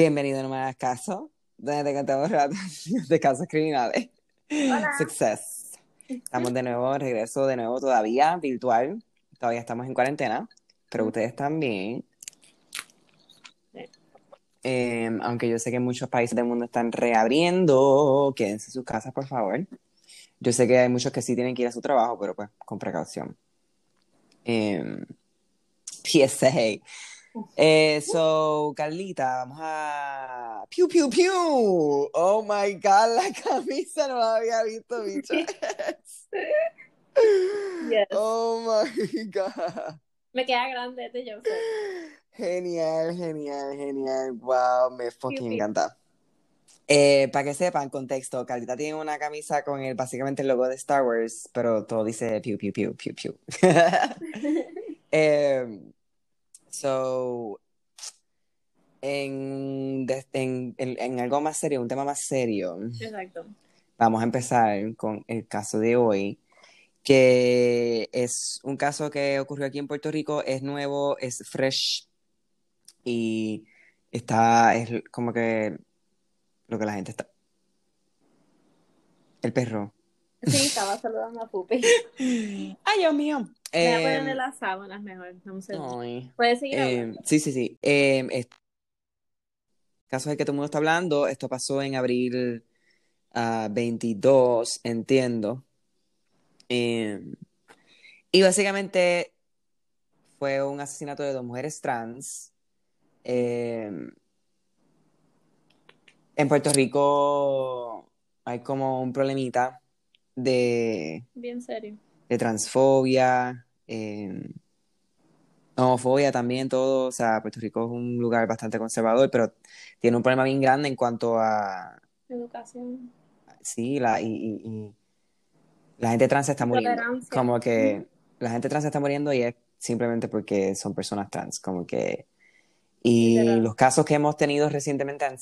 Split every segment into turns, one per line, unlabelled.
Bienvenido a Nuevas Casos, donde te contamos relatos de casos criminales.
Hola.
Success. Estamos de nuevo, regreso de nuevo todavía virtual. Todavía estamos en cuarentena, pero ustedes también. Eh, aunque yo sé que muchos países del mundo están reabriendo, quédense en sus casas, por favor. Yo sé que hay muchos que sí tienen que ir a su trabajo, pero pues con precaución. Eh, PSA. Eh, so, Carlita, vamos a. ¡Piu, piu, piu! Oh my god, la camisa no la había visto, bicho.
Yes.
Oh my god.
Me queda grande este Joseph.
Genial, genial, genial. Wow, me fucking encanta. Eh, para que sepan, contexto, Carlita tiene una camisa con el, básicamente el logo de Star Wars, pero todo dice piu, piu, piu, piu, piu. Eh, so, en, en- en algo más serio, un tema más serio,
Exacto.
vamos a empezar con el caso de hoy, que es un caso que ocurrió aquí en Puerto Rico, es nuevo, es fresh y está, es como que lo que la gente está. El perro.
Sí, estaba saludando a Pupi.
Ay, Dios mío.
Voy a
Eh,
ponerle las sábanas mejor. Vamos a ver.
ay.
Puedes seguir
Eh, sí, sí, sí. Eh, este caso del que todo el mundo está hablando, esto pasó en abril ah, 22, entiendo. Eh, y básicamente fue un asesinato de dos mujeres trans. En Puerto Rico hay como un problemita de,
Bien serio.
de transfobia, eh, homofobia también, todo. O sea, Puerto Rico es un lugar bastante conservador, pero tiene un problema bien grande en cuanto a,
Educación.
sí, la, y, y- y la gente trans está muriendo.
Tolerancia.
Como que la gente trans está muriendo y es simplemente porque son personas trans, como que... Y
Literal.
los casos que hemos tenido recientemente han-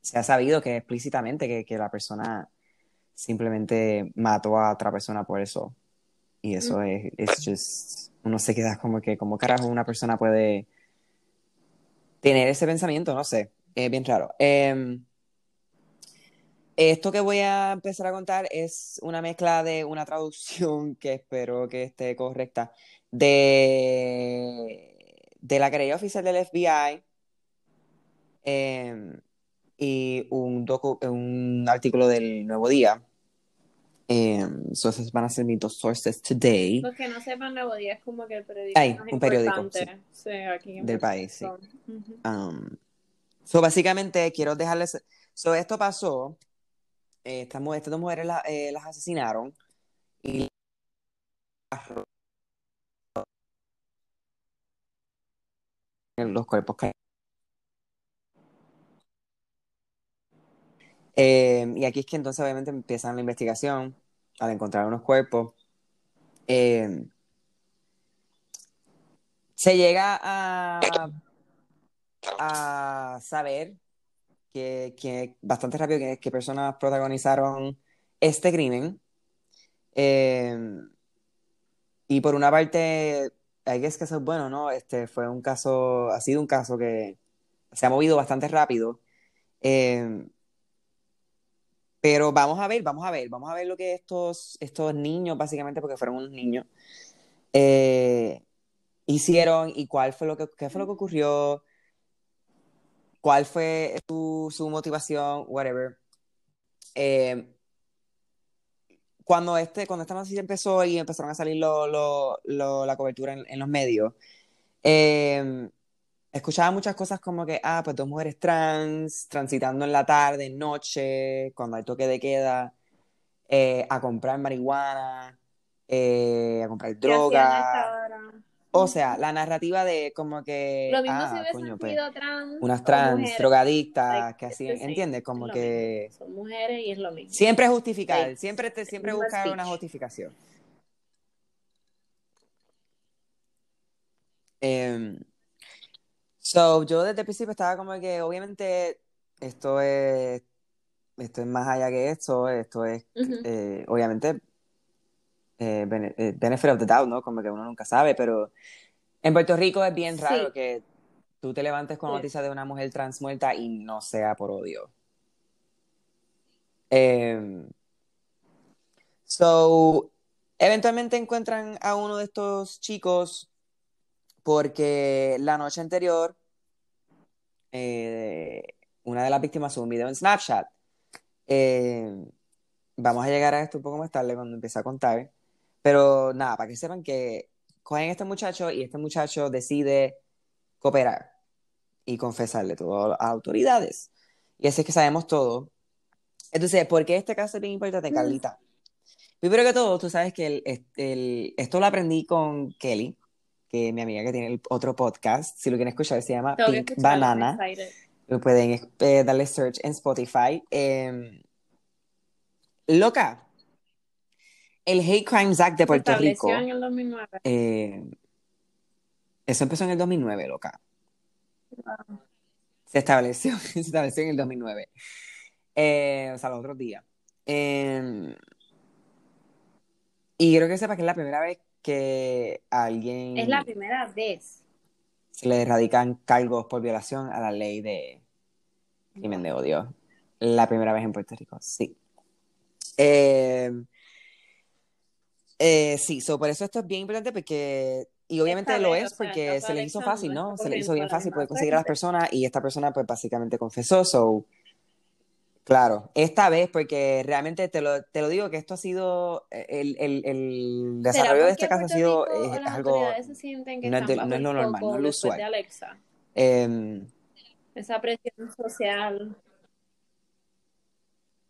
se ha sabido que explícitamente que, que la persona simplemente mató a otra persona por eso. Y eso es, es just, uno se queda como que, ¿cómo carajo una persona puede tener ese pensamiento? No sé, es bien raro. Em, esto que voy a empezar a contar es una mezcla de una traducción que espero que esté correcta de, de la querella oficial del FBI em, y un, docu- un artículo del Nuevo Día. Em, so van a ser mis dos sources today
Los que no sepan, Nuevo Día es como que el periódico
Ay,
más
un periódico,
importante. Sí, aquí en
del país, sí.
Rico. Ujú.
Um, so básicamente quiero dejarles. So esto pasó. eh, estas, mu- estas dos mujeres la- eh, las asesinaron y los cuerpos cayeron. Eh, y aquí es que entonces obviamente empiezan la investigación al encontrar unos cuerpos. Eh, se llega a, a saber que, que bastante rápido que, que personas protagonizaron este crimen. Eh, y por una parte, hay que es que eso es bueno, ¿no? Este fue un caso, ha sido un caso que se ha movido bastante rápido. Eh, pero vamos a ver, vamos a ver, vamos a ver lo que estos, estos niños, básicamente, porque fueron unos niños, eh, hicieron y cuál fue lo que, qué fue lo que ocurrió, cuál fue su, su motivación, whatever. Eh, cuando este, cuando esta noticia empezó y empezaron a salir lo, la cobertura en, en los medios, eh, escuchaba muchas cosas como que, ah, pues dos mujeres trans transitando en la tarde, noche, cuando hay toque de queda, eh, a comprar marihuana. eh, a comprar
¿Qué hacían a
droga. O sea, la narrativa de como que,
Lo mismo si
ah,
hubiesen
coño, pues,
trans
unas trans,
mujeres.
drogadictas,
Like,
que
it's
así. ¿entiendes?
Es
Como que
mismo. Son mujeres y es lo mismo.
siempre justificar, siempre, te, siempre buscar una justificación. Em, so, yo desde el principio estaba como que, obviamente, esto es, esto es más allá que esto, esto es, eh, obviamente, eh, eh, benefit of the doubt, ¿no? Como que uno nunca sabe, pero en Puerto Rico es bien raro
Sí.
que tú te levantes con
Sí.
noticia de una mujer trans muerta y no sea por odio. Em, so, eventualmente encuentran a uno de estos chicos porque la noche anterior eh, una de las víctimas subió un video en Snapchat. Eh, vamos a llegar a esto un poco más tarde cuando empiece a contar. Pero nada, para que sepan que cogen a este muchacho y este muchacho decide cooperar y confesarle todo a las autoridades. Y así es que sabemos todo. Entonces, ¿por qué este caso es bien importante,
Mm.
Carlita? Primero que todo, tú sabes que el, el- esto lo aprendí con Kelly, que mi amiga que tiene el otro podcast. Si lo quieren escuchar, se llama Pink Banana.
excited.
Pueden eh, darle search en Spotify. Eh, loca, el Hate Crimes Act de Puerto Rico,
en el 2009.
eh, eso empezó en el 2009, loca. Se estableció, se estableció en el 2009. Eh, o sea, los otros días. Eh, y quiero que sepa que es la primera vez que alguien
Es la primera vez.
se le radican cargos por violación a la ley de crimen de odio. La primera vez en Puerto Rico, sí. Eh, eh, sí, so, por eso esto es bien importante porque, y obviamente
Esta
lo es porque se le hizo fácil,
no
Se le hizo bien fácil poder conseguir a las personas y esta persona pues básicamente confesó, so, claro, esta vez porque realmente te lo, te lo digo que esto ha sido, el, el, el
¿Será
desarrollo de este caso ha sido
Rico
eh, es
las
algo,
se sienten que
no es, de- no es lo
el
normal, no es lo
después de
usual.
Alexa?
Em,
Esa presión social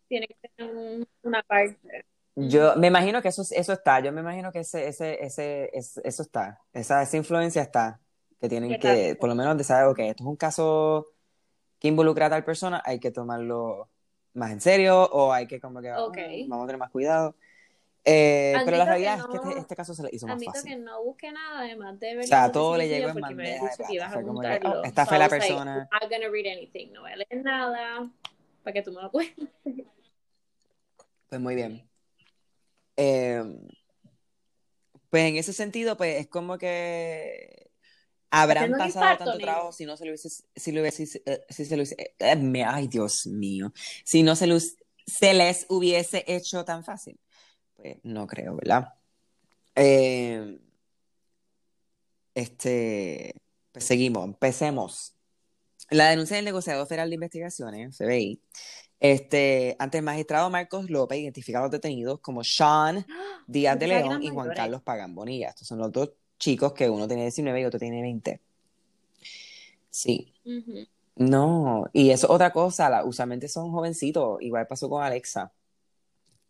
tiene que tener un- una parte.
Yo me imagino que eso, eso está, yo me imagino que ese, ese, ese, es- eso está, esa, esa influencia está, que tienen
Que
por lo menos de saber, ok, esto es un caso que involucra a tal persona, hay que tomarlo más en serio o hay que como que, ah,
Ok.
vamos a tener más cuidado. Eh, pero la realidad es que este,
no-
este caso se le hizo más fácil.
que no busqué nada además de ver
O sea, todo le llegó en bandeja de
que ibas
plata.
a
Fue como que,
apuntarlo.
oh, esta
So
fue la
was like,
persona.
I'm gonna read anything. No voy a leer nada para que tú me lo cuentes.
Pues muy bien. Eh, pues en ese sentido, pues es como que habrán pasado
infarto,
tanto trabajo si no se lo hubiese, si lo hubiese, eh, si se lo hubiese- eh, ay Dios mío, si no se, los- se les hubiese hecho tan fácil. Pues no creo, ¿verdad? Eh, este, pues seguimos, empecemos. La denuncia del negociador federal de investigaciones, FBI, este, ante el magistrado Marcos López identifica a los detenidos como Sean Díaz de León y Juan
mayores.
Carlos Pagán Bonilla. Estos son los dos chicos que uno tiene 19 y otro tiene 20. Sí. No, y eso es otra cosa, la- usualmente son jovencitos, igual pasó con Alexa.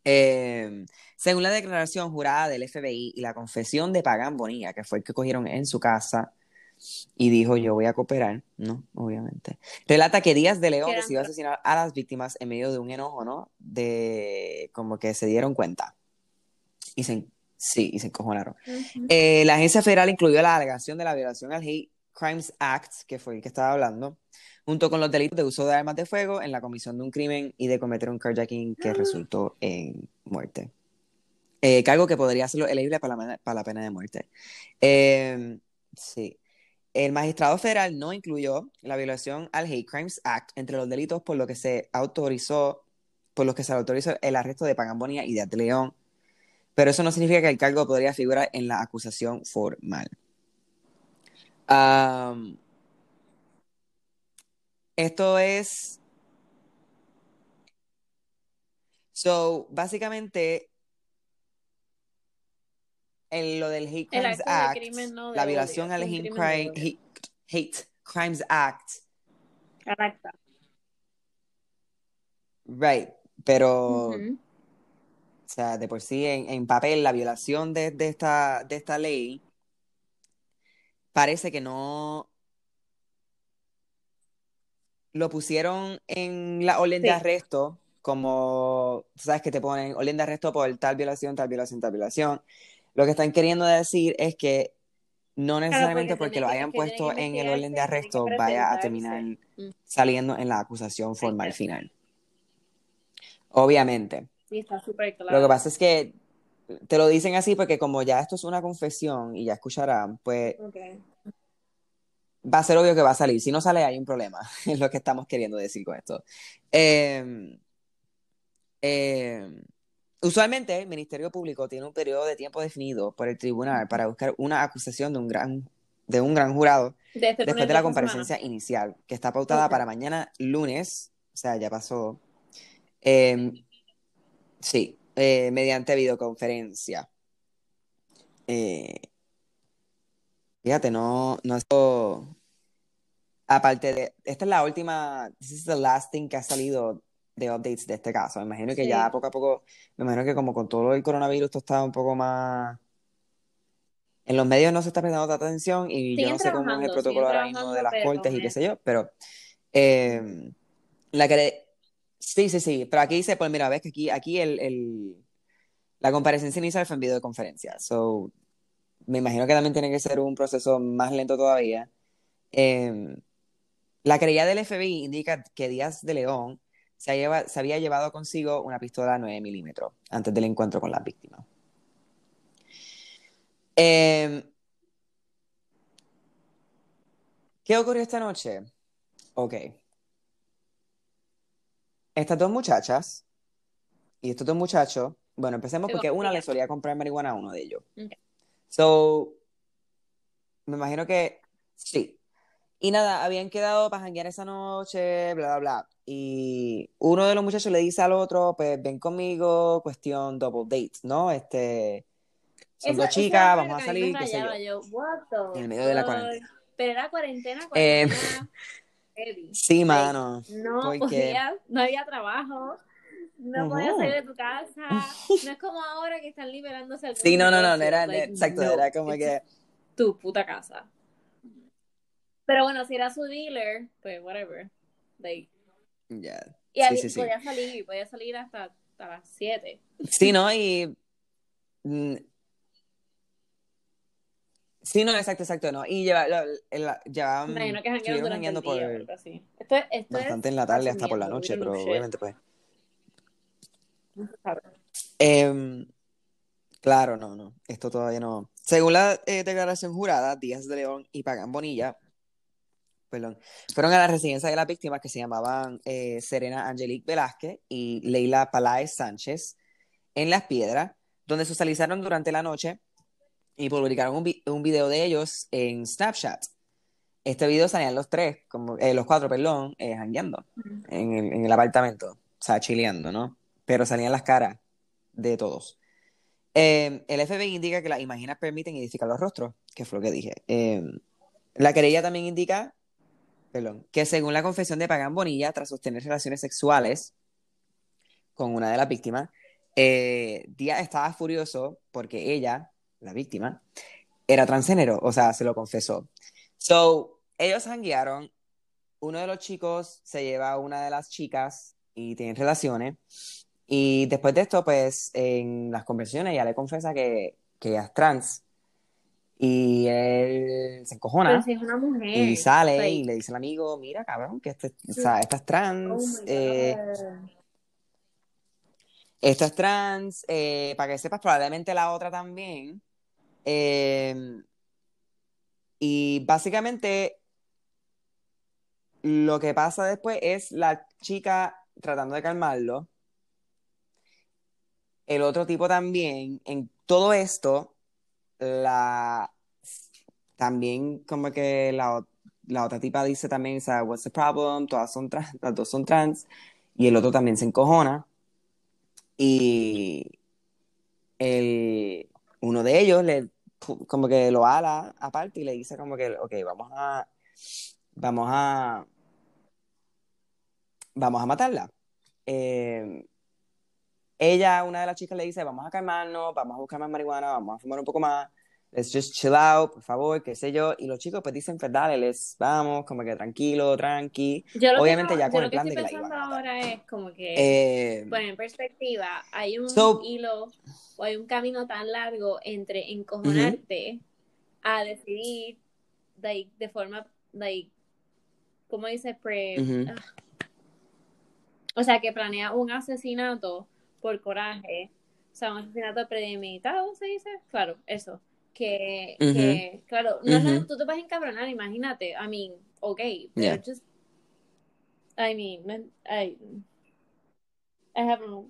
Eh, según la declaración jurada del FBI y la confesión de Pagán Bonilla, que fue el que cogieron en su casa y dijo yo voy a cooperar, ¿no? Obviamente. Relata que Díaz de León decidió asesinar a las víctimas en medio de un enojo, ¿no? De como que se dieron cuenta. Y se, sí, y se encojonaron. Eh, la agencia federal incluyó la alegación de la violación al Hate Crimes Act, que fue el que estaba hablando, junto con los delitos de uso de armas de fuego en la comisión de un crimen y de cometer un carjacking que resultó en muerte. Eh, cargo que podría hacerlo elegible para la, pena- para la pena de muerte. Eh, sí. El magistrado federal no incluyó la violación al Hate Crimes Act entre los delitos por lo que se autorizó, por los que se autorizó el arresto de Bonilla y de de León, pero eso no significa que el cargo podría figurar en la acusación formal. Esto es. So, básicamente, en lo del Hate Crimes Act,
crimen no de
la violación al Hate, Crime-. Hate- Hate Crimes Act,
Correcto.
right, pero. Sea, de por sí en, en papel la violación de, de esta, de esta ley parece que no lo pusieron en la orden de arresto, como, sabes que te ponen orden de arresto por tal violación, tal violación, tal violación. Lo que están queriendo decir es que no necesariamente
porque
porque
tiene
lo hayan puesto en el orden de arresto vaya a terminar
Mm.
saliendo en la acusación formal final. Obviamente.
Sí, está súper
Lo
claro.
que pasa es que te lo dicen así porque como ya esto es una confesión y ya escucharán, pues va a ser obvio que va a salir. Si no sale, hay un problema. Es lo que estamos queriendo decir con esto. Eh, eh, usualmente, el Ministerio Público tiene un periodo de tiempo definido por el tribunal para buscar una acusación de un gran, de un gran jurado
este
después de la comparecencia
semana.
inicial, que está pautada para mañana lunes, o sea, ya pasó. Eh, sí, eh, mediante videoconferencia. Eh, fíjate, no, no esto. Aparte de, esta es la última, this is the last thing que ha salido de updates de este caso. Me imagino que
Sí.
ya poco a poco, me imagino que como con todo el coronavirus, esto está un poco más. En los medios no se está prestando tanta atención y yo no sé cómo es el protocolo ahora mismo de las cortes y qué sé yo, pero eh, la que sí, sí, sí, pero aquí dice, pues mira, ves que aquí, aquí el, el- la comparecencia inicial fue en videoconferencia, so me imagino que también tiene que ser un proceso más lento todavía. Eh, la querella del FBI indica que Díaz de León se, lleva- se había llevado consigo una pistola 9 milímetros antes del encuentro con las víctimas. Eh, ¿qué ocurrió esta noche? Ok. Estas dos muchachas y estos dos muchachos, bueno, empecemos porque una le solía comprar marihuana a uno de ellos.
Ok.
So, me imagino que sí. Y nada, habían quedado para janguear esa noche, bla, bla, bla. Y uno de los muchachos le dice al otro, pues ven conmigo, cuestión double date, ¿no? Este, son
Eso-
dos chicas, vamos a salir, qué sé yo.
Yo,
En el medio de la cuarentena.
Pero era cuarentena,
Eh,
cuarentena. heavy.
Sí, mano,
no
porque
podías, no había trabajo, no podías
Ujú.
salir de tu casa. No es como ahora que están liberándose algunos
Sí, no, no, no, no era,
Like,
exacto,
no,
era como que,
tu puta casa. Pero bueno, si era su dealer, pues whatever. Like,
ya,
y
sí,
había-
sí, sí.
podía salir, podía salir hasta, hasta las 7.
Sí, ¿no? Y, mm, sí, no, exacto, exacto, no. Y lleva, la-
Me imagino que janguearon día
por
así. Esto, es- esto
bastante
es
en la tarde hasta por la noche, pero
shit.
obviamente pues. Em, claro, no, no, esto todavía no. Según la eh, declaración jurada, Díaz de León y Pagán Bonilla, perdón, fueron a la residencia de las víctimas que se llamaban eh, Serena Angelique Velázquez y Leila Paláez Sánchez en Las Piedras, donde socializaron durante la noche y publicaron un, vi- un video de ellos en Snapchat. Este video salían los tres, como, eh, los cuatro, perdón, eh, jangueando en el, en el apartamento, o sea, chileando, ¿no? Pero salían las caras de todos. Eh, el FBI indica que las imágenes permiten identificar los rostros, que fue lo que dije. Eh, la querella también indica, perdón, que según la confesión de Pagán Bonilla, tras sostener relaciones sexuales con una de las víctimas, eh, Díaz estaba furioso porque ella, la víctima, era transgénero, o sea, se lo confesó. So, ellos janguearon, uno de los chicos se lleva a una de las chicas y tienen relaciones. Y después de esto, pues en las conversaciones ella le confiesa que, que ella es trans. Y él se encojona
si es una mujer.
y sale y le dice al amigo, mira, cabrón, que este, o sea, esta es
oh
trans,
my
eh, esta es trans, eh, para que sepas, probablemente la otra también. Eh, y básicamente lo que pasa después es la chica tratando de calmarlo. El otro tipo también, en todo esto, la también como que la, la otra tipa dice también, what's the problem? Todas son trans, las dos son trans, y el otro también se encojona, y el, uno de ellos le como que lo ala aparte y le dice como que, ok, vamos a, vamos a, vamos a matarla. Eh, ella, una de las chicas le dice, vamos a calmarnos, vamos a buscar más marihuana, vamos a fumar un poco más, let's just chill out, por favor, qué sé yo. Y los chicos pues dicen, pues dale, les vamos, como que tranquilo, tranqui.
Yo lo
Obviamente
que,
ya
yo
con
lo
el
que
plan de
estoy
que la
pensando
matar.
ahora es como que,
Eh,
bueno, en perspectiva, hay un
So-
hilo o hay un camino tan largo entre encojonarte a decidir like, de forma, like, ¿cómo dice? Pre, ah. O sea, que planea un asesinato por coraje, o sea, un asesinato premeditado, ¿se dice? Claro, eso. Que, claro, no, no,
Ujú.
tú te vas a encabronar, imagínate. I mean, ok, pero
Yeah.
just, I mean, I, I have no,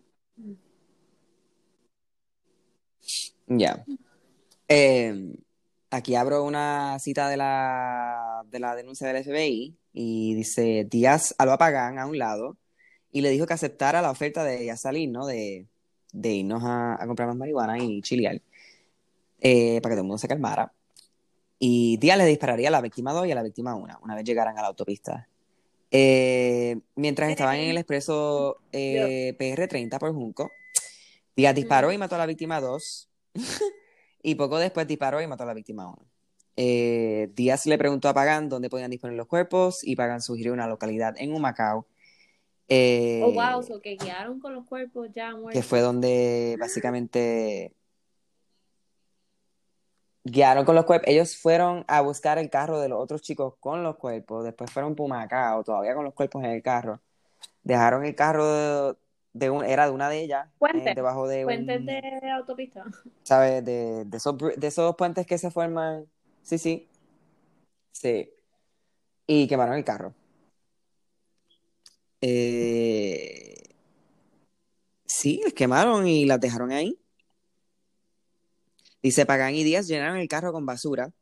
Ya. Eh, aquí abro una cita de la, de la denuncia del FBI y dice, Díaz a lo apagan a un lado y le dijo que aceptara la oferta de ella salir, ¿no? De, de irnos a, a comprar más marihuana y chilear, eh, para que todo el mundo se calmara. Y Díaz le dispararía a la víctima 2 y a la víctima 1, una vez llegaran a la autopista. Eh, mientras estaban en el expreso eh, PR30 por Junco, Díaz disparó y mató a la víctima 2 y poco después disparó y mató a la víctima 1. Eh, Díaz le preguntó a Pagan dónde podían disponer los cuerpos y Pagan sugirió una localidad en Humacao,
oh wow, so que guiaron con los cuerpos ya
que
muertos.
fue donde básicamente guiaron con los cuerpos. Ellos fueron a buscar el carro de los otros chicos con los cuerpos, después fueron a Humacao, todavía con los cuerpos en el carro. Dejaron el carro de, de un, era de una de ellas,
Puentes.
eh, debajo de un,
Puentes de autopista.
¿sabes? De, de esos, de esos puentes que se forman. Sí, sí. Sí. Y quemaron el carro. Eh, sí, los quemaron y las dejaron ahí. Dice, Pagán y Díaz llenaron el carro con basura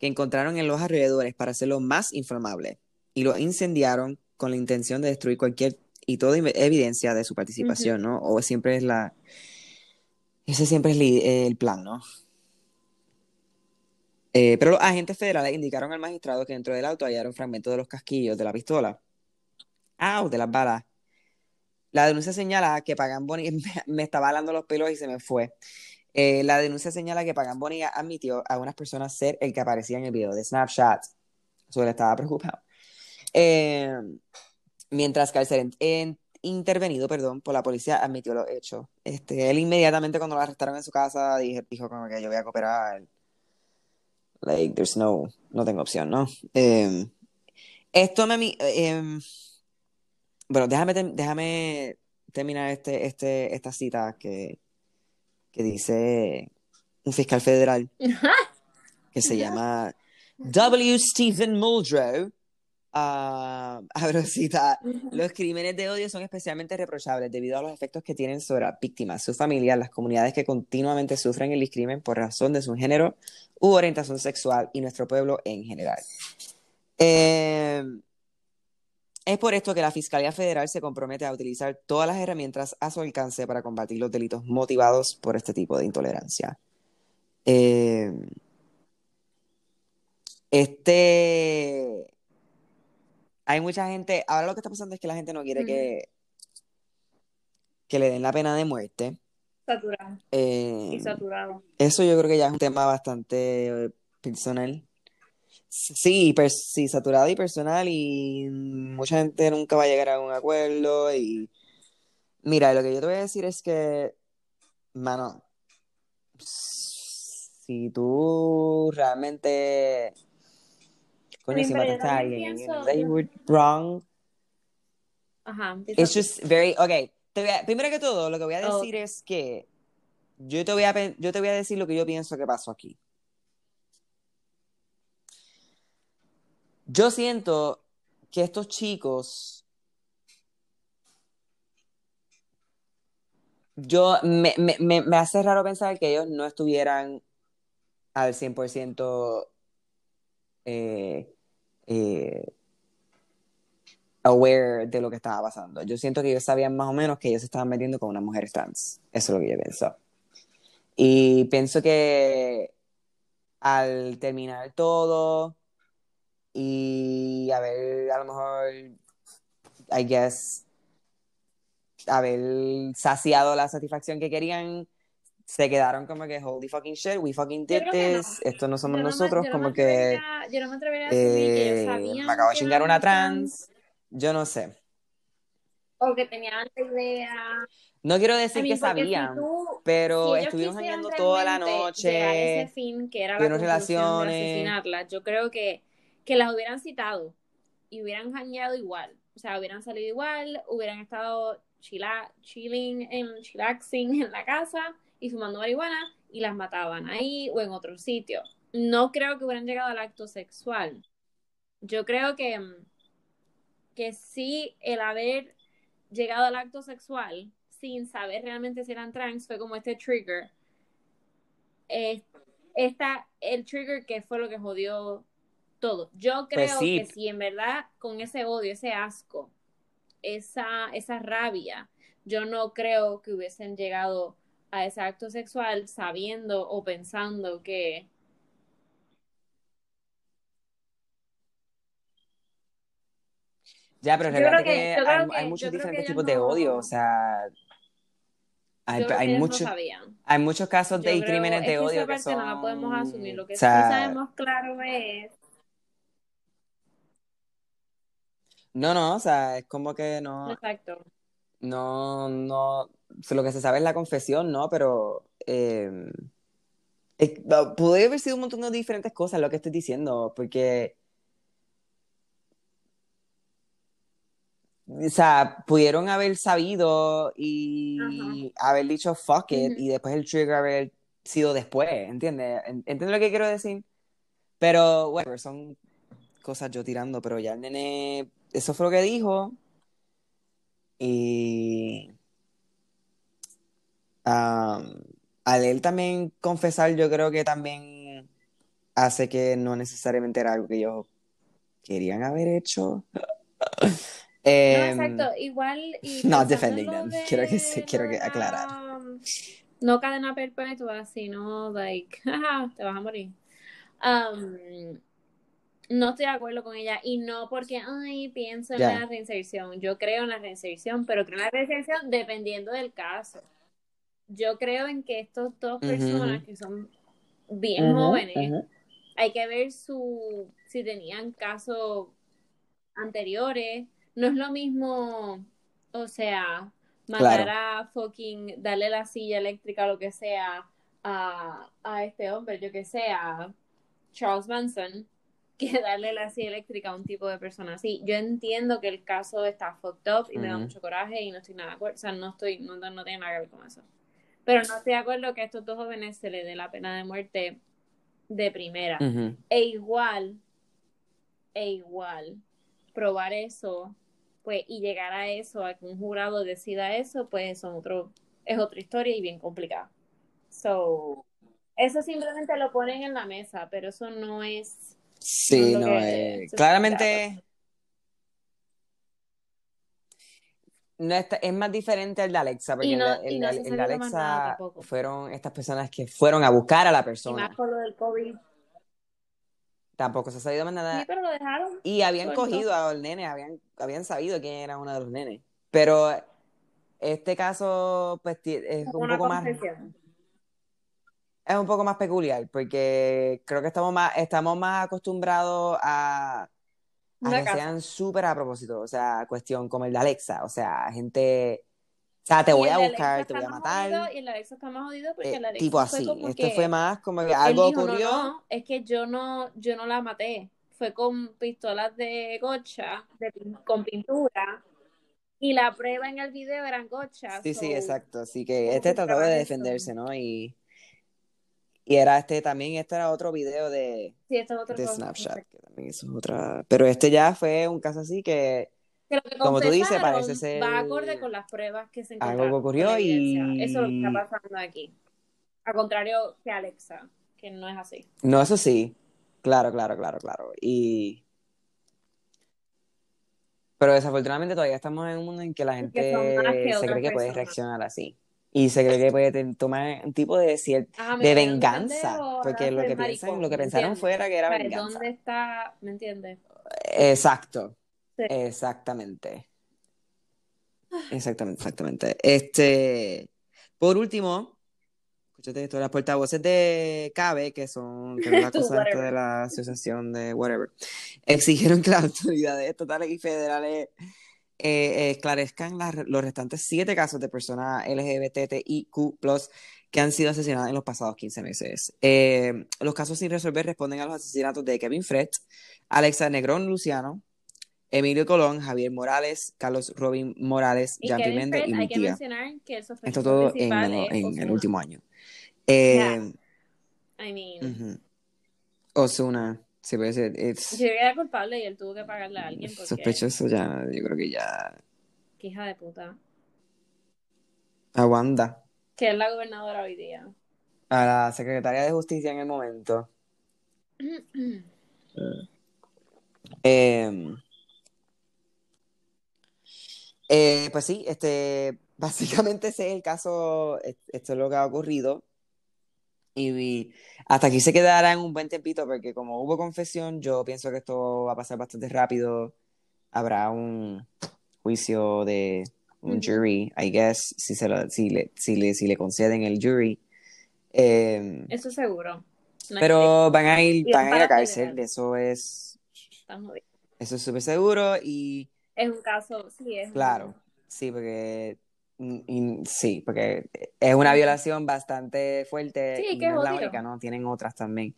que encontraron en los alrededores para hacerlo más inflamable y lo incendiaron con la intención de destruir cualquier y toda evidencia de su participación, ¿no? O siempre es la... Ese siempre es li- el plan, ¿no? Eh, pero los agentes federales indicaron al magistrado que dentro del auto hallaron fragmentos de los casquillos de la pistola. ¡Au! De las balas. La denuncia señala que Pagan Boni me, me estaba alando los pelos y se me fue. Eh, la denuncia señala que Pagan Boni admitió a unas personas ser el que aparecía en el video de Snapchat. Él estaba preocupado. Eh, mientras que al ser en- en- intervenido, perdón, por la policía admitió los hechos. Este, él inmediatamente cuando lo arrestaron en su casa dijo como que yo voy a cooperar. Like, there's no, no tengo opción, ¿no? Eh, esto me... eh, bueno, déjame, déjame terminar este, este, esta cita que, que dice un fiscal federal que se llama W. Stephen Muldrow. Ah, abro cita. Los crímenes de odio son especialmente reprochables debido a los efectos que tienen sobre las víctimas, sus familias, las comunidades que continuamente sufren el discrimen por razón de su género u orientación sexual y nuestro pueblo en general. Eh, es por esto que la Fiscalía Federal se compromete a utilizar todas las herramientas a su alcance para combatir los delitos motivados por este tipo de intolerancia. Eh, este. Hay mucha gente. Ahora lo que está pasando es que la gente no quiere que, que le den la pena de muerte.
Saturado.
Eh,
Y saturado.
eso yo creo que ya es un tema bastante eh, personal. Sí, sí, saturado y personal y mucha gente nunca va a llegar a un acuerdo y mira, lo que yo te voy a decir es que, mano, si tú realmente, coño, si mataste a alguien, they were wrong,
Ajá.
it's just very, okay, te voy a- primero que todo, lo que voy a
Oh.
decir es que yo te voy a, yo te voy a decir lo que yo pienso que pasó aquí. Yo siento que estos chicos, yo me, me, me, hace raro pensar que ellos no estuvieran al 100% eh, eh, aware de lo que estaba pasando. Yo siento que ellos sabían más o menos que ellos estaban metiendo con una mujer trans. Eso es lo que yo pienso. Y pienso que al terminar todo y a ver, a lo mejor, I guess, haber saciado la satisfacción que querían, se quedaron como que holy fucking shit, we fucking did this, no. esto no somos
yo
nosotros,
no me,
como
no
que
yo no me atrevería a que ellos
eh,
sabían
me acabo de
que
chingar una trans, yo no sé.
O que tenían la idea.
No quiero decir
mean,
que sabían,
si tú,
pero
si
estuvieron jangueando toda la
a ese
noche,
fin que era la
tuvieron
conclusión de
relaciones.
asesinarlas, yo creo que, que las hubieran citado y hubieran jangueado igual. O sea, hubieran salido igual, hubieran estado chila, chilling, en, chillaxing en la casa y fumando marihuana y las mataban ahí o en otro sitio. No creo que hubieran llegado al acto sexual. Yo creo que, que sí, el haber llegado al acto sexual sin saber realmente si eran trans fue como este trigger. Eh, esta, el trigger que fue lo que jodió todo. Yo creo
Pues sí.
que si en verdad con ese odio, ese asco, esa, esa rabia, yo no creo que hubiesen llegado a ese acto sexual sabiendo o pensando que
Ya, pero
Yo creo que-
que,
yo creo
hay,
que-
hay
yo
muchos
creo
diferentes tipos de odio, o sea, hay,
creo
hay
no sabían.
hay muchos casos de
creo-
crímenes
es
de odio que
parte
son,
no la podemos asumir. Lo que
o
sí
sea,
sabemos claro es
no, no, o sea, es como que no,
exacto.
no, no, lo que se sabe es la confesión, ¿no? Pero eh, puede haber sido un montón de diferentes cosas lo que estoy diciendo, porque, o sea, pudieron haber sabido y haber dicho fuck it, y después el trigger haber sido después, ¿entiendes? En- ¿Entiendes lo que quiero decir? Pero, bueno, son cosas yo tirando, pero ya el nene, eso fue lo que dijo. Y am, al él también confesar, yo creo que también hace que no necesariamente era algo que ellos querían haber hecho.
No,
Em,
exacto. Igual y pensando
defending them.
de-
Quiero que quiero que aclarar.
um, No cadena perpetua, sino like, te vas a morir. Um, no estoy de acuerdo con ella y no porque, ay, pienso en la reinserción. Yo creo en la reinserción, pero creo en la reinserción dependiendo del caso. Yo creo en que estos dos personas que son bien jóvenes, hay que ver su si tenían casos anteriores. No es lo mismo, o sea, matar a fucking, darle la silla eléctrica o lo que sea a, a este hombre, yo que sé, a Charles Manson, que darle la silla eléctrica a un tipo de persona así. Yo entiendo que el caso está fucked up y me da mucho coraje y no estoy nada de acuerdo, o sea, no estoy, no, no tiene nada que ver con eso. Pero no estoy de acuerdo que a estos dos jóvenes se les dé la pena de muerte de primera. E igual, e igual, probar eso, pues, y llegar a eso, a que un jurado decida eso, pues son otro, es otra historia y bien complicada. So, eso simplemente lo ponen en la mesa, pero eso no es,
Sí,
No
eh, claramente no está- es más diferente el de Alexa, porque
Y no-
el,
y
el-
no se
el de Alexa fueron estas personas que fueron a buscar a la
y
persona.
más con lo del COVID.
Tampoco se ha sabido más
Sí,
nada.
pero lo dejaron.
Y habían
Suelto.
cogido al nene, habían, habían sabido quién era uno de los nenes. Pero este caso, pues, es
Como
un poco más. Es un poco más peculiar, porque creo que estamos más, estamos más acostumbrados a, a que
casa.
sean súper a propósito. O sea, cuestión como el de Alexa. O sea, gente, o sea, te voy a buscar, te voy a matar.
jodido, y el Alexa está más jodido porque
eh,
el Alexa
tipo
fue
así.
que
fue más como que algo
dijo,
ocurrió.
no, no, es que yo no, yo no la maté. Fue con pistolas de gocha, de con pintura, y la prueba en el video eran gochas.
Sí, sí,
so,
exacto. Así que
¿cómo
este trató de
eso?
defenderse, ¿no? Y, y era este también, este era otro video de,
Sí, esto es otra
de. Snapchat, que también eso es otra. Pero este ya fue un caso así que,
Que que
como tú dices, parece ser
va acorde con las pruebas que se
algo
encontraron.
que ocurrió y-
Eso es lo que está pasando aquí. A contrario que Alexa, que no es así.
no, eso sí. Claro, claro, claro, claro. Y. Pero desafortunadamente todavía estamos en un mundo en que la gente
que
se cree que puede reaccionar así. Y se cree que puede tomar un tipo de, cier-
Ah,
de venganza. Porque lo que piensan, lo que
¿me
pensaron fuera que era venganza.
¿Dónde está? ¿Me entiendes?
Exacto.
Sí.
Exactamente. Exactamente, exactamente. Este, por último, escúchate esto, las portavoces de CABE, que son que es la cosa de la asociación de whatever, exigieron que las autoridades estatales y federales eh, esclarezcan las- los restantes siete casos de personas LGBTIQ+, que han sido asesinadas en los pasados 15 meses. Eh, los casos sin resolver responden a los asesinatos de Kevin Fred, Alexa Negrón Luciano, Emilio Colón, Javier Morales, Carlos Robin Morales,
Y
Pimentel
Fred,
y Lucía.
mencionar que
Esto todo en, el- en último año. Eh,
Yeah, I mean,
ujú. Ozuna, sí puede ser. it's-
yo creo que era culpable y él tuvo que pagarle a alguien porque
sospechoso ya, yo creo que ya.
qué hija de puta.
A Wanda,
Que es la gobernadora hoy día.
a la secretaria de justicia en el momento. Eh, eh, pues sí, este, básicamente ese es el caso, es- esto es lo que ha ocurrido. Y, hasta aquí se quedará en un buen tempito, porque como hubo confesión, yo pienso que esto va a pasar bastante rápido. Habrá un juicio de un jury, I guess, si, se lo- si, le, si, le, si le conceden el jury. Eh,
Eso seguro. No
pero van a ir, van a ir a cárcel, eso es, eso es súper seguro. Y
Es un caso, sí, es un-
Claro, sí, porque y- sí, porque es una violación bastante fuerte
Sí,
y
que
no es la única, ¿no? Tienen otras también.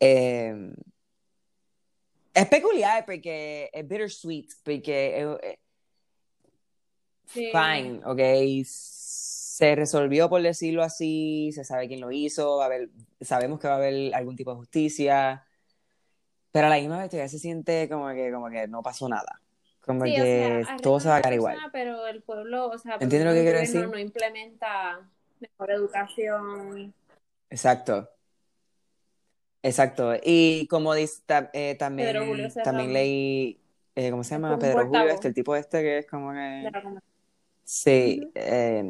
Eh, es peculiar porque es bittersweet, porque eh,
Sí.
fine, ok, se resolvió por decirlo así, se sabe quién lo hizo, va a haber, sabemos que va a haber algún tipo de justicia, pero a la misma vez todavía se siente como que, como que no pasó nada, como
Sí, o
que
sea,
todo se va a quedar igual.
Pero el pueblo, o sea,
¿Entiendes lo que
el
quiero
gobierno
decir?
no implementa mejor educación.
Exacto. Exacto. Y como dice, eh, también, también leí, eh, ¿cómo se llama? Pedro Julio, este, el tipo este que es como que... Sí, eh,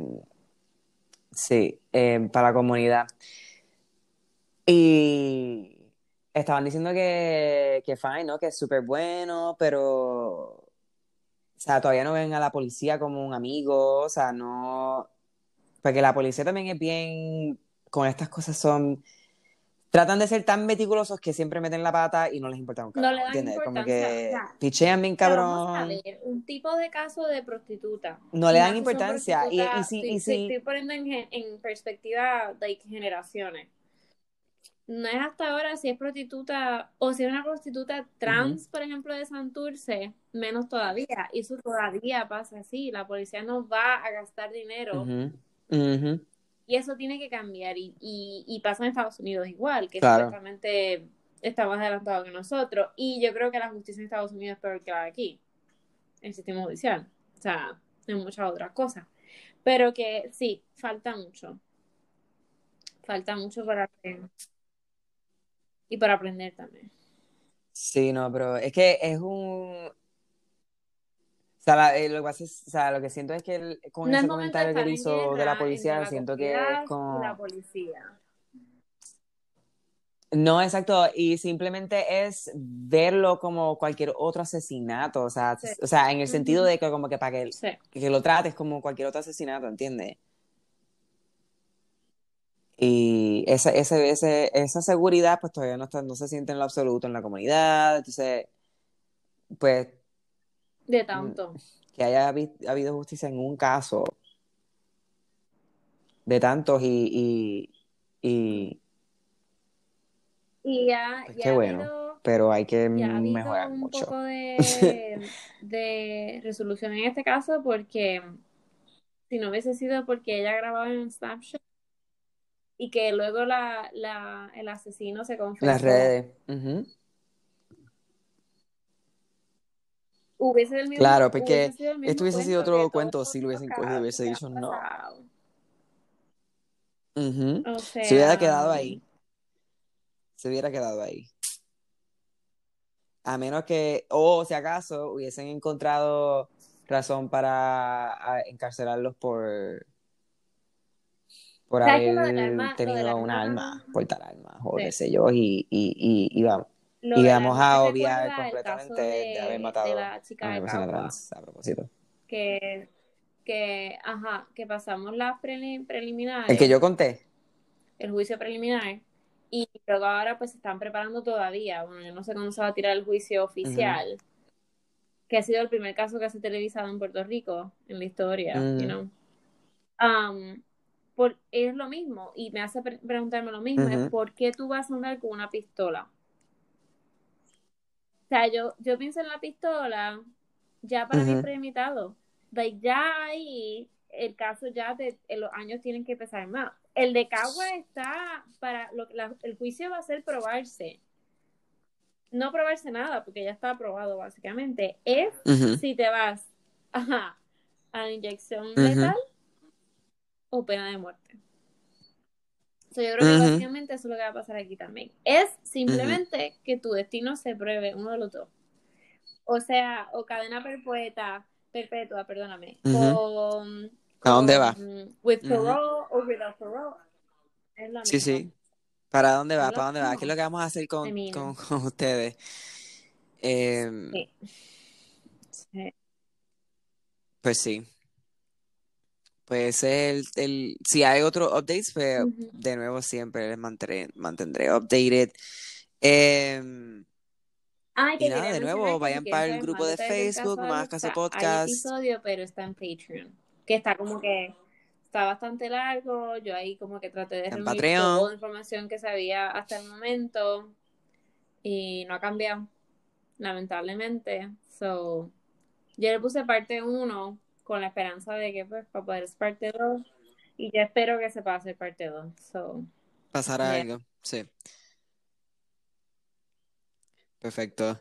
sí, eh, para la comunidad. Y estaban diciendo que, que fine, ¿no? Que es súper bueno, pero, o sea, todavía no ven a la policía como un amigo, o sea, no, porque la policía también es bien, con estas cosas son, tratan de ser tan meticulosos que siempre meten la pata y no les importa un
No
carajo,
le dan
¿entiendes? Como que
o sea,
pichean bien
Pero vamos a
cabrón,
ver, un tipo de caso de prostituta.
no le dan importancia, y, y si,
estoy,
y si,
estoy poniendo en, en perspectiva like, generaciones. No es hasta ahora si es prostituta o si es una prostituta trans, por ejemplo, de Santurce, menos todavía. Y eso todavía pasa así. La policía no va a gastar dinero y eso tiene que cambiar. Y, y, y pasa en Estados Unidos igual, que
Claro.
supuestamente está más adelantado que nosotros. Y yo creo que la justicia en Estados Unidos es peor que la de aquí, el sistema judicial. O sea, en muchas otras cosas. Pero que sí, falta mucho. Falta mucho para aprender. Y para aprender también.
Sí, no, pero es que es un... O sea, la- eh, lo que pasa es, o sea, lo que siento es que él- con
No es
ese comentario que él hizo de la policía, siento que es como...
la policía.
No, exacto, y simplemente es verlo como cualquier otro asesinato, o sea,
Sí.
o sea, en el sentido de que como que para que,
Sí.
que lo trates como cualquier otro asesinato, ¿entiendes? Y esa, ese, ese, esa seguridad pues todavía no está, no se siente en lo absoluto en la comunidad, entonces, pues
De tanto.
que haya habi- habido justicia en un caso de tantos y, y, y
Y ya,
pues
ya
qué
ha
bueno,
habido,
pero hay que
ha
mejorar
un
mucho.
poco de, de resolución en este caso porque si no hubiese sido porque ella grababa en Snapchat y que luego la, la, el asesino se
En las
confesó,
redes.
hubiese el mismo,
Claro, porque
hubiese sido
esto hubiese sido otro cuento si lo hubiesen cogido y hubiese dicho no.
O
Se hubiera quedado ahí. Se hubiera quedado ahí. A menos que, o si acaso, hubiesen encontrado razón para a, encarcelarlos por, por
¿sabes que
haber tenido una
arma,
portar armas o qué sé yo, y, y, y, y vamos,
lo
y vamos a obviar completamente de haber
de, de
matado
la
a
chica
una
de
persona trans a propósito.
que que, ajá, que pasamos las preli- preliminares,
El que yo conté.
el juicio preliminar, y luego ahora pues se están preparando todavía. Bueno, yo no sé cuándo se va a tirar el juicio oficial, que ha sido el primer caso que se ha televisado en Puerto Rico en la historia, you know. Um, por, es lo mismo, y me hace pre- preguntarme lo mismo, es. ¿por qué tú vas a andar con una pistola? O sea, yo, yo pienso en la pistola, ya para
Ujú.
premeditado. Like, ya ahí, el caso ya de en los años tienen que pesar más. El de Cagua está para, lo, la- el juicio va a ser probarse. No probarse nada, porque ya está aprobado básicamente. Es si te vas ajá, a la inyección letal o pena de muerte. So, yo creo que básicamente eso es lo que va a pasar aquí también. Es simplemente que tu destino se pruebe, uno de los dos. O sea, o cadena perpetua, perpetua, perdóname,
Ujú.
con,
¿A dónde va?
With
Ujú.
parole o without parole. Es lo
Sí,
mismo.
sí. ¿Para dónde va? ¿Para dónde va? ¿Qué es lo que vamos a hacer con, con, con ustedes? Em,
sí. Sí.
Pues sí. Pues el, el, si hay otros updates, pues de nuevo siempre les mantendré, mantendré updated. Em,
que
y nada, de nuevo, vayan para el grupo
más
de Facebook, Hagas Caso
Alexa, hay
Podcast.
episodio, pero está en Patreon. Que está como que está bastante largo. Yo ahí como que traté de
En
reunir
Patreon.
toda la información que sabía hasta el momento. Y no ha cambiado, lamentablemente. So, yo le puse parte 1 con la esperanza de que pues para poder hacer parte 2. Y ya espero que se pase parte 2. So,
Pasará
yeah.
algo, sí. Perfecto.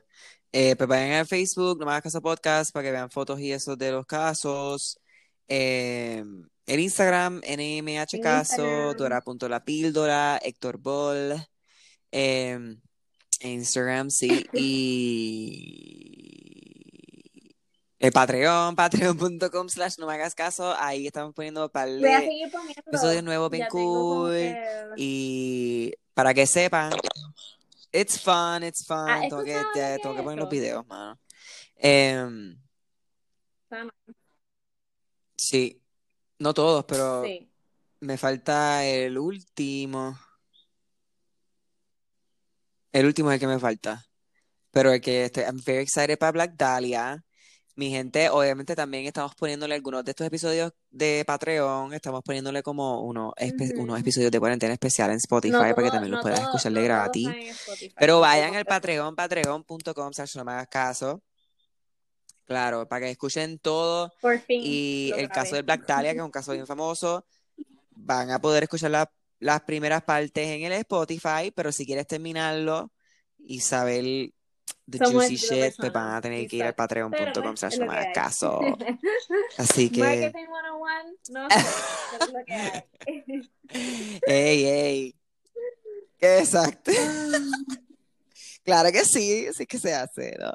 Eh, pues vayan al Facebook, No Me Hagas Caso Podcast, para que vean fotos y eso de los casos. Eh, el Instagram, NMH Caso. Dora.lapíldora, Héctor Ball. Eh, Instagram, sí. Y el Patreon, patreon.com slash no me hagas caso. Ahí estamos poniendo par
Voy a
de
seguir poniendo.
episodios nuevos bien cool.
que.
Y para que sepan, it's fun, it's fun.
¿Has
Tengo que, tengo que poner los videos, mano. Em, sí, no todos, pero
Sí.
me falta el último. El último es el que me falta. Pero el que estoy, I'm very excited para Black Dahlia. Mi gente, obviamente también estamos poniéndole algunos de estos episodios de Patreon, estamos poniéndole como uno, espe- unos episodios de cuarentena especial en Spotify
No
para que también los
no todo-
escuchar de
no
gratis. Pero vayan al. Patreon, patreon.com, slash no me hagas caso. Claro, para que escuchen todo.
Por fin.
Y el caso
grabé.
de Black Dahlia, que es un caso bien famoso, van a poder escuchar la- las primeras partes en el Spotify, pero si quieres terminarlo y saber the
Somos
juicy shit, pues van a tener que
Sí,
ir al
exacto.
Patreon.com slash no me
que
caso. Así que,
Marketing 101, no sé, es lo que hay.
ey, ey. Exacto.
Ah.
Claro que sí, sí que se hace, ¿no?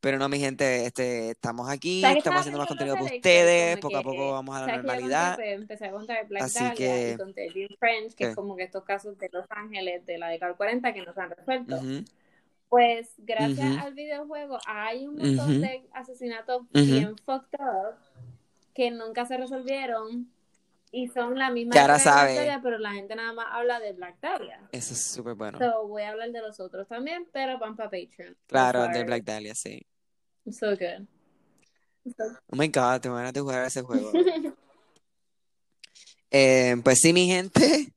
Pero no, mi gente, este, estamos aquí,
¿Sabes qué
estamos haciendo más contenido para ustedes, poco a
que,
poco
eh,
vamos a la
¿sabes que
normalidad.
Empecé a contar Black
Así
Dahlia
que-
y conté French, que
¿Qué?
es como que estos casos de Los Ángeles de la década del 40 que no se han resuelto.
Ujú,
Pues gracias al videojuego hay un montón de asesinatos bien fucked up que nunca se resolvieron y son la misma historia pero la gente nada más habla de Black Dahlia.
Eso es súper bueno.
So voy a hablar de los otros también, pero van para Patreon.
Claro, de Black Dahlia, sí.
So good. So-
Oh my God, tengo ganas de jugar a ese juego. Eh, pues sí, mi gente,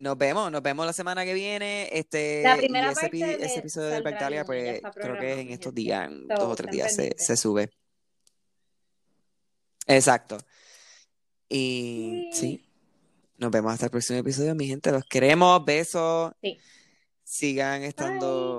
nos vemos, nos vemos la semana que viene. Este,
La
y
primera
ese,
parte
epi-
de-
ese episodio de
ya
pues creo que en estos días, en dos o tres días se, sube. Exacto. Y
Sí.
sí, nos vemos hasta el próximo episodio, mi gente. Los queremos, besos.
Sí.
Sigan estando.